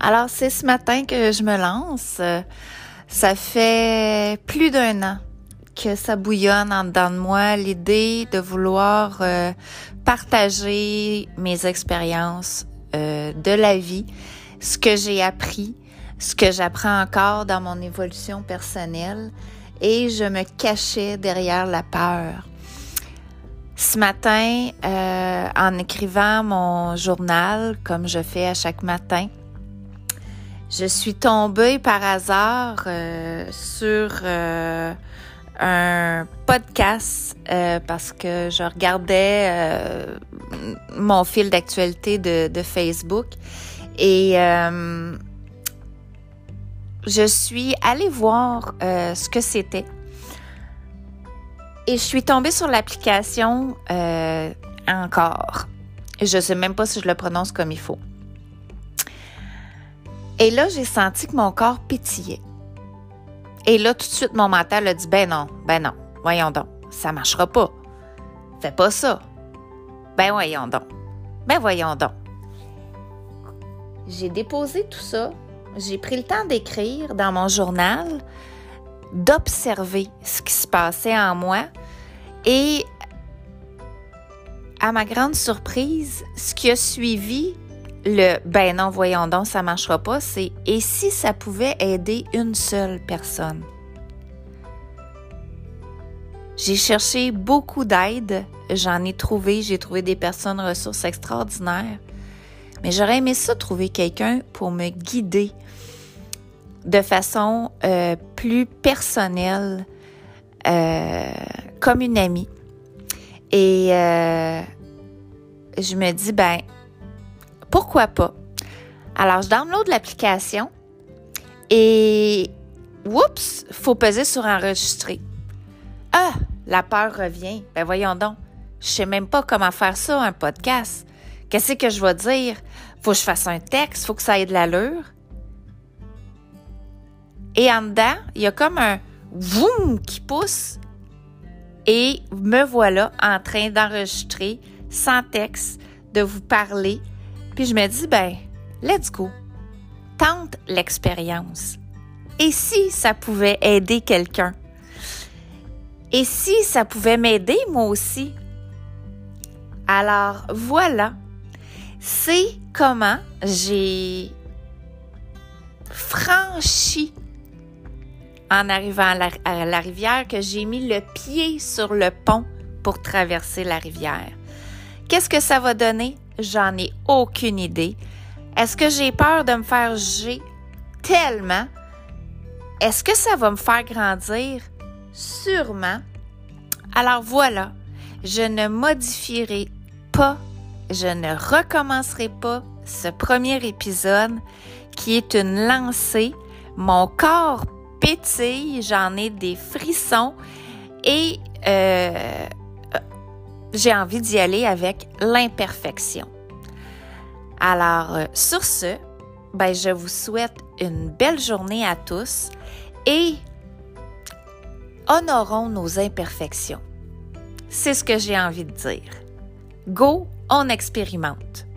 Alors, c'est ce matin que je me lance. Ça fait plus d'un an que ça bouillonne en dedans de moi l'idée de vouloir euh, partager mes expériences euh, de la vie, ce que j'ai appris, ce que j'apprends encore dans mon évolution personnelle et je me cachais derrière la peur. Ce matin, euh, en écrivant mon journal, comme je fais à chaque matin, je suis tombée par hasard euh, sur euh, un podcast parce que je regardais mon fil d'actualité de, de, Facebook et je suis allée voir ce que c'était et je suis tombée sur l'application euh, encore. Je ne sais même pas si je le prononce comme il faut. Et là, j'ai senti que mon corps pétillait. Et là, tout de suite, mon mental a dit Ben non, ben non, voyons donc, ça marchera pas. Fais pas ça. Ben voyons donc. Ben voyons donc. J'ai déposé tout ça. J'ai pris le temps d'écrire dans mon journal d'observer ce qui se passait en moi. Et à ma grande surprise, ce qui a suivi le ben non, voyons donc, ça marchera pas, c'est et si ça pouvait aider une seule personne? J'ai cherché beaucoup d'aide, j'en ai trouvé, j'ai trouvé des personnes ressources extraordinaires, mais j'aurais aimé ça trouver quelqu'un pour me guider, de façon euh, plus personnelle, euh, comme une amie. Et euh, je me dis, ben, pourquoi pas? Alors, je download l'application et, oups, faut peser sur enregistrer. Ah, la peur revient. Ben, voyons donc. Je sais même pas comment faire ça, un podcast. Qu'est-ce que je vais dire? Faut que je fasse un texte, faut que ça ait de l'allure. Et en dedans, il y a comme un voum qui pousse et me voilà en train d'enregistrer sans texte, de vous parler. Puis je me dis, ben, let's go. Tente l'expérience. Et si ça pouvait aider quelqu'un? Et si ça pouvait m'aider moi aussi? Alors voilà, c'est comment j'ai franchi en arrivant à la, rivière que j'ai mis le pied sur le pont pour traverser la rivière. Qu'est-ce que ça va donner? J'en ai aucune idée. Est-ce que j'ai peur de me faire juger? Tellement? Est-ce que ça va me faire grandir? Sûrement. Alors voilà, je ne modifierai pas, je ne recommencerai pas ce premier épisode qui est une lancée. Mon corps pétille, j'en ai des frissons et euh, j'ai envie d'y aller avec l'imperfection. Alors, euh, sur ce, ben, je vous souhaite une belle journée à tous et honorons nos imperfections. C'est ce que j'ai envie de dire. Go, on expérimente.